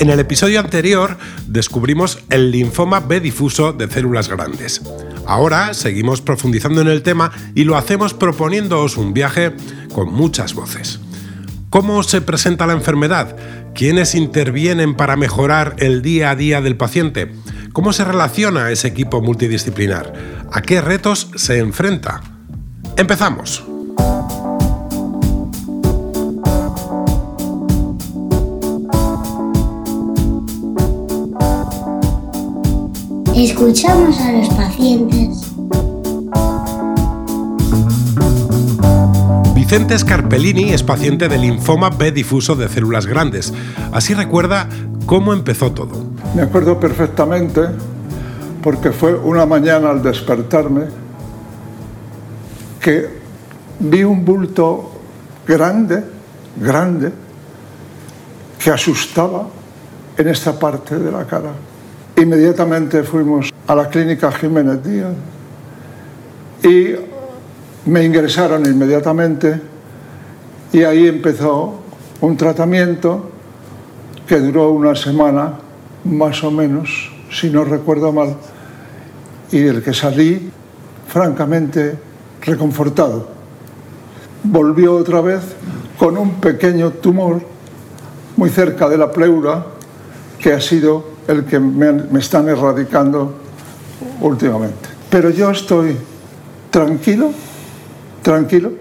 En el episodio anterior descubrimos el linfoma B difuso de células grandes. Ahora seguimos profundizando en el tema y lo hacemos proponiéndoos un viaje con muchas voces. ¿Cómo se presenta la enfermedad? ¿Quiénes intervienen para mejorar el día a día del paciente? ¿Cómo se relaciona ese equipo multidisciplinar? ¿A qué retos se enfrenta? Empezamos. Escuchamos a los pacientes. Vicente Scarpellini es paciente de linfoma B difuso de células grandes. Así recuerda cómo empezó todo. Me acuerdo perfectamente porque fue una mañana al despertarme que vi un bulto grande, grande, que asustaba en esta parte de la cara. Inmediatamente fuimos a la clínica Jiménez Díaz y me ingresaron inmediatamente y ahí empezó un tratamiento que duró una semana más o menos, si no recuerdo mal, y del que salí francamente reconfortado. Volvió otra vez con un pequeño tumor muy cerca de la pleura que ha sido el que me, están erradicando últimamente. Pero yo estoy tranquilo, tranquilo,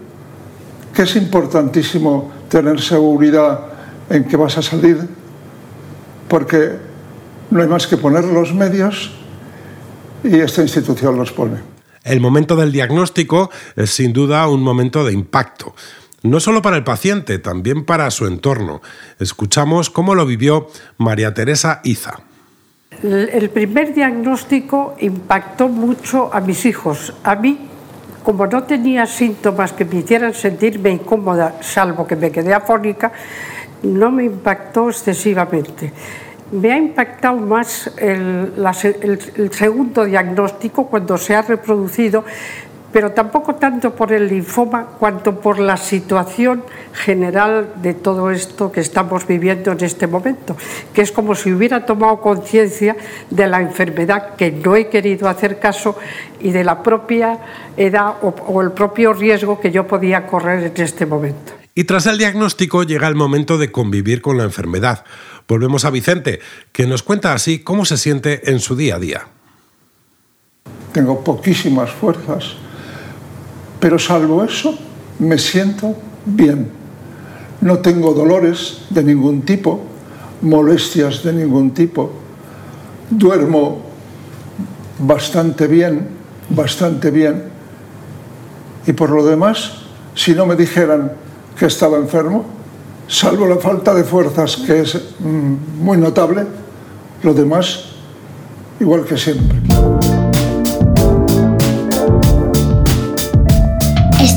que es importantísimo tener seguridad en que vas a salir, porque no hay más que poner los medios y esta institución los pone. El momento del diagnóstico es sin duda un momento de impacto, no solo para el paciente, también para su entorno. Escuchamos cómo lo vivió María Teresa Iza. El primer diagnóstico impactó mucho a mis hijos. A mí, como no tenía síntomas que me hicieran sentirme incómoda, salvo que me quedé afónica, no me impactó excesivamente. Me ha impactado más el, el segundo diagnóstico cuando se ha reproducido pero tampoco tanto por el linfoma cuanto por la situación general de todo esto que estamos viviendo en este momento, que es como si hubiera tomado conciencia de la enfermedad que no he querido hacer caso y de la propia edad o, el propio riesgo que yo podía correr en este momento. Y tras el diagnóstico llega el momento de convivir con la enfermedad. Volvemos a Vicente, que nos cuenta así cómo se siente en su día a día. Tengo poquísimas fuerzas pero salvo eso, me siento bien. No tengo dolores de ningún tipo, molestias de ningún tipo. Duermo bastante bien, bastante bien. Y por lo demás, si no me dijeran que estaba enfermo, salvo la falta de fuerzas, que es mm, muy notable, lo demás igual que siempre.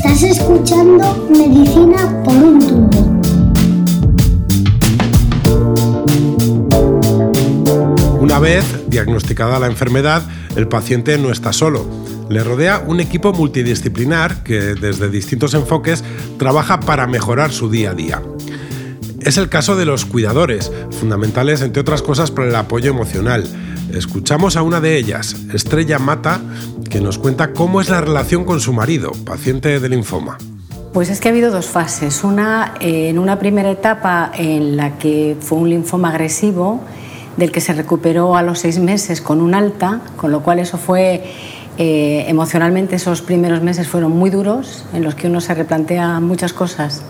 Estás escuchando Medicina por un tubo. Una vez diagnosticada la enfermedad, el paciente no está solo. Le rodea un equipo multidisciplinar que desde distintos enfoques trabaja para mejorar su día a día. Es el caso de los cuidadores, fundamentales entre otras cosas para el apoyo emocional. Escuchamos a una de ellas, Estrella Mata, que nos cuenta cómo es la relación con su marido, paciente de linfoma. Pues es que ha habido dos fases. Una, eh, en una primera etapa en la que fue un linfoma agresivo, del que se recuperó a los seis meses con un alta, con lo cual eso fue eh, emocionalmente esos primeros meses fueron muy duros, en los que uno se replantea muchas cosas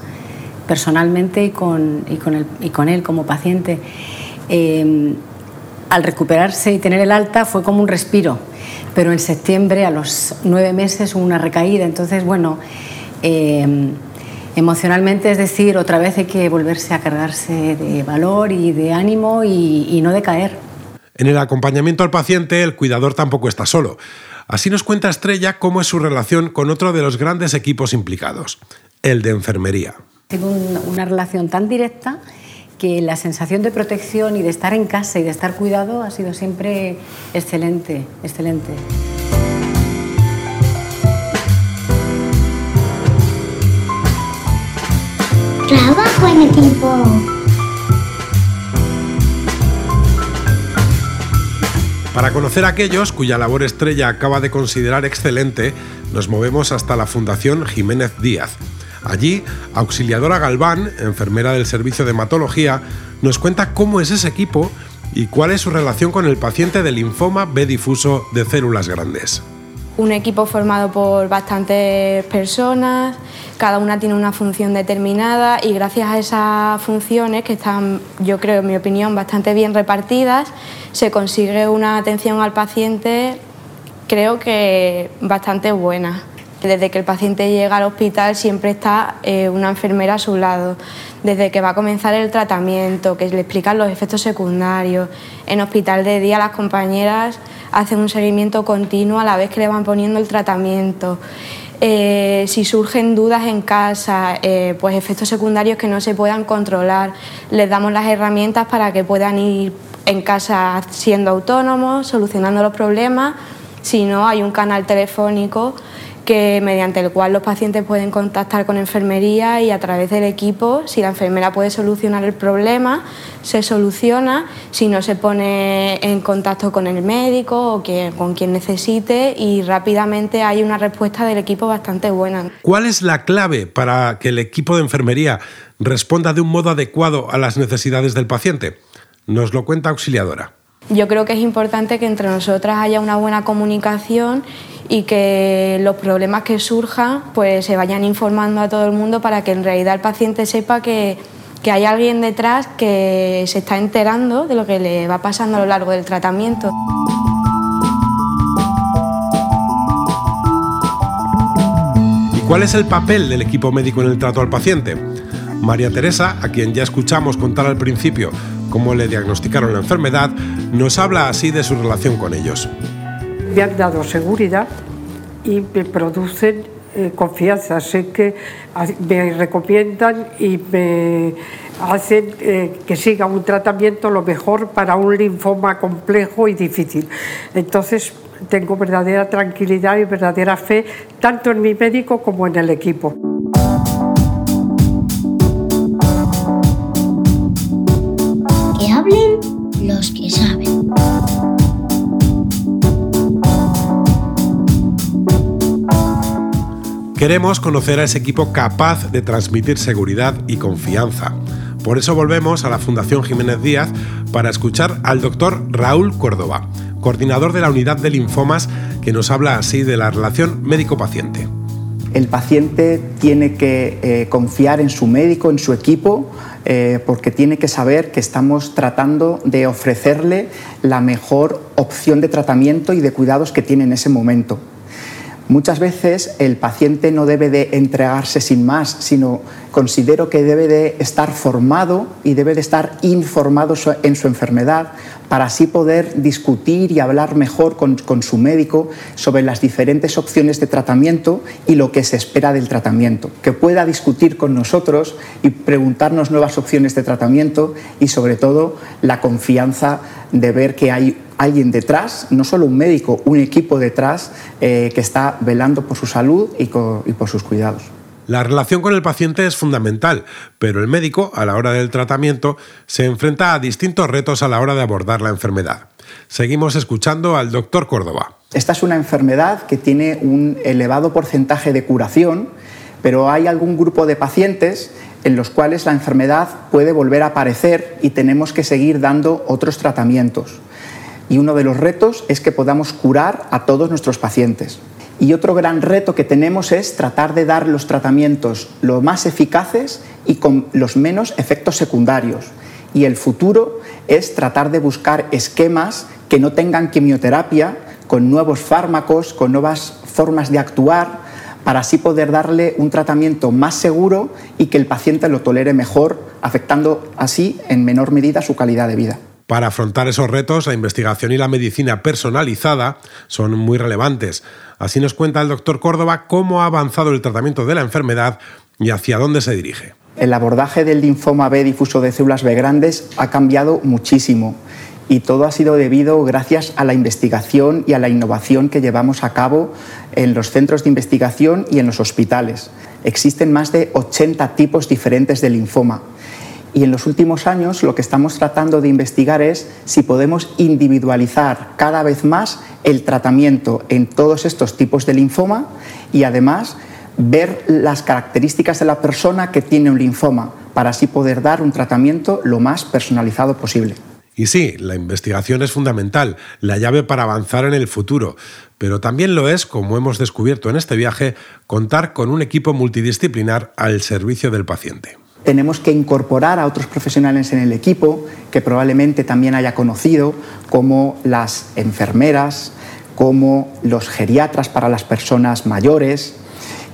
personalmente y con, y con, él como paciente. Eh, al recuperarse y tener el alta fue como un respiro, pero en septiembre, a los nueve meses, hubo una recaída. Entonces, bueno, eh, Emocionalmente, es decir, otra vez hay que volverse a cargarse de valor y de ánimo y, y no decaer. En el acompañamiento al paciente, el cuidador tampoco está solo. Así nos cuenta Estrella cómo es su relación con otro de los grandes equipos implicados, el de enfermería. Tengo una relación tan directa que la sensación de protección y de estar en casa y de estar cuidado ha sido siempre excelente, excelente. Trabajo en equipo. Para conocer a aquellos cuya labor estrella acaba de considerar excelente, nos movemos hasta la Fundación Jiménez Díaz. Allí, Auxiliadora Galván, enfermera del Servicio de Hematología, nos cuenta cómo es ese equipo y cuál es su relación con el paciente de linfoma B difuso de células grandes un equipo formado por bastantes personas, cada una tiene una función determinada y gracias a esas funciones que están, yo creo, en mi opinión, bastante bien repartidas, se consigue una atención al paciente, creo que bastante buena. Desde que el paciente llega al hospital siempre está eh, una enfermera a su lado. Desde que va a comenzar el tratamiento, que le explican los efectos secundarios. En hospital de día las compañeras hacen un seguimiento continuo a la vez que le van poniendo el tratamiento. Eh, si surgen dudas en casa, eh, pues efectos secundarios que no se puedan controlar, les damos las herramientas para que puedan ir en casa siendo autónomos, solucionando los problemas. Si no, hay un canal telefónico que mediante el cual los pacientes pueden contactar con enfermería y a través del equipo, si la enfermera puede solucionar el problema, se soluciona, si no se pone en contacto con el médico o con quien necesite y rápidamente hay una respuesta del equipo bastante buena. ¿Cuál es la clave para que el equipo de enfermería responda de un modo adecuado a las necesidades del paciente? Nos lo cuenta Auxiliadora. Yo creo que es importante que entre nosotras haya una buena comunicación y que los problemas que surjan pues se vayan informando a todo el mundo para que en realidad el paciente sepa que, que hay alguien detrás que se está enterando de lo que le va pasando a lo largo del tratamiento. ¿Y cuál es el papel del equipo médico en el trato al paciente? María Teresa, a quien ya escuchamos contar al principio cómo le diagnosticaron la enfermedad, nos habla así de su relación con ellos me han dado seguridad y me producen eh, confianza. Sé que me recomiendan y me hacen eh, que siga un tratamiento lo mejor para un linfoma complejo y difícil. Entonces tengo verdadera tranquilidad y verdadera fe tanto en mi médico como en el equipo. Queremos conocer a ese equipo capaz de transmitir seguridad y confianza. Por eso volvemos a la Fundación Jiménez Díaz para escuchar al doctor Raúl Córdoba, coordinador de la unidad de linfomas, que nos habla así de la relación médico-paciente. El paciente tiene que eh, confiar en su médico, en su equipo, eh, porque tiene que saber que estamos tratando de ofrecerle la mejor opción de tratamiento y de cuidados que tiene en ese momento. Muchas veces el paciente no debe de entregarse sin más, sino considero que debe de estar formado y debe de estar informado en su enfermedad para así poder discutir y hablar mejor con, su médico sobre las diferentes opciones de tratamiento y lo que se espera del tratamiento. Que pueda discutir con nosotros y preguntarnos nuevas opciones de tratamiento y sobre todo la confianza de ver que hay alguien detrás, no solo un médico, un equipo detrás eh, que está velando por su salud y, por sus cuidados. La relación con el paciente es fundamental, pero el médico, a la hora del tratamiento, se enfrenta a distintos retos a la hora de abordar la enfermedad. Seguimos escuchando al doctor Córdoba. Esta es una enfermedad que tiene un elevado porcentaje de curación, pero hay algún grupo de pacientes en los cuales la enfermedad puede volver a aparecer y tenemos que seguir dando otros tratamientos y uno de los retos es que podamos curar a todos nuestros pacientes. Y otro gran reto que tenemos es tratar de dar los tratamientos lo más eficaces y con los menos efectos secundarios. Y el futuro es tratar de buscar esquemas que no tengan quimioterapia, con nuevos fármacos, con nuevas formas de actuar, para así poder darle un tratamiento más seguro y que el paciente lo tolere mejor, afectando así en menor medida su calidad de vida. Para afrontar esos retos, la investigación y la medicina personalizada son muy relevantes. Así nos cuenta el doctor Córdoba cómo ha avanzado el tratamiento de la enfermedad y hacia dónde se dirige. El abordaje del linfoma B difuso de células B grandes ha cambiado muchísimo y todo ha sido debido gracias a la investigación y a la innovación que llevamos a cabo en los centros de investigación y en los hospitales. Existen más de 80 tipos diferentes de linfoma y en los últimos años lo que estamos tratando de investigar es si podemos individualizar cada vez más el tratamiento en todos estos tipos de linfoma y además ver las características de la persona que tiene un linfoma para así poder dar un tratamiento lo más personalizado posible. Y sí, la investigación es fundamental, la llave para avanzar en el futuro, pero también lo es, como hemos descubierto en este viaje, contar con un equipo multidisciplinar al servicio del paciente tenemos que incorporar a otros profesionales en el equipo que probablemente también haya conocido, como las enfermeras, como los geriatras para las personas mayores.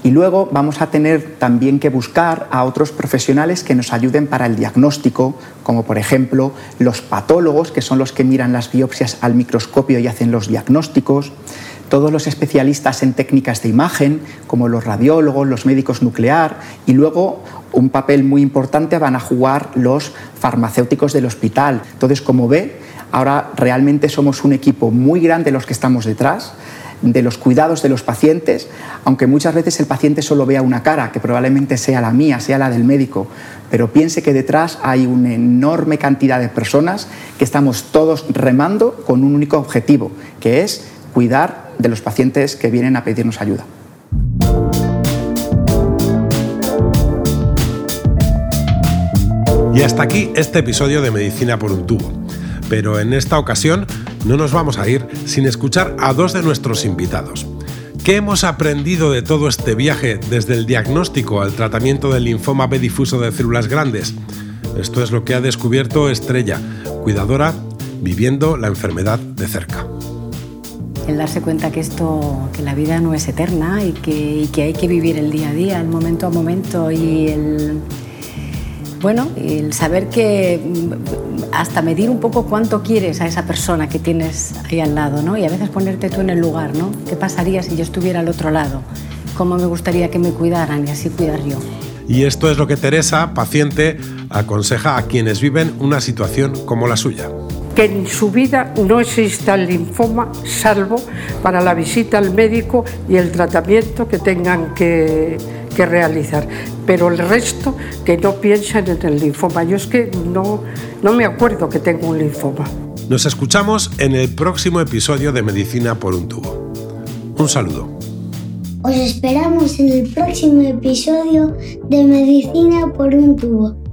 Y luego vamos a tener también que buscar a otros profesionales que nos ayuden para el diagnóstico, como por ejemplo los patólogos, que son los que miran las biopsias al microscopio y hacen los diagnósticos, todos los especialistas en técnicas de imagen, como los radiólogos, los médicos nuclear, y luego un papel muy importante van a jugar los farmacéuticos del hospital. Entonces, como ve, ahora realmente somos un equipo muy grande los que estamos detrás de los cuidados de los pacientes, aunque muchas veces el paciente solo vea una cara, que probablemente sea la mía, sea la del médico, pero piense que detrás hay una enorme cantidad de personas que estamos todos remando con un único objetivo, que es cuidar de los pacientes que vienen a pedirnos ayuda. Y hasta aquí este episodio de Medicina por un tubo. Pero en esta ocasión no nos vamos a ir sin escuchar a dos de nuestros invitados. ¿Qué hemos aprendido de todo este viaje desde el diagnóstico al tratamiento del linfoma B difuso de células grandes? Esto es lo que ha descubierto Estrella, cuidadora viviendo la enfermedad de cerca el darse cuenta que esto, que la vida no es eterna y que, que hay que vivir el día a día, el momento a momento y el, bueno, el saber que mm, hasta medir un poco cuánto quieres a esa persona que tienes ahí al lado, ¿no? Y a veces ponerte tú en el lugar, ¿no? ¿Qué pasaría si yo estuviera al otro lado? ¿Cómo me gustaría que me cuidaran y así cuidar yo? Y esto es lo que Teresa, paciente, aconseja a quienes viven una situación como la suya que en su vida no exista el linfoma salvo para la visita al médico y el tratamiento que tengan que, realizar. Pero el resto que no piensen en el linfoma. Yo es que no, no me acuerdo que tengo un linfoma. Nos escuchamos en el próximo episodio de Medicina por un tubo. Un saludo. Os esperamos en el próximo episodio de Medicina por un tubo.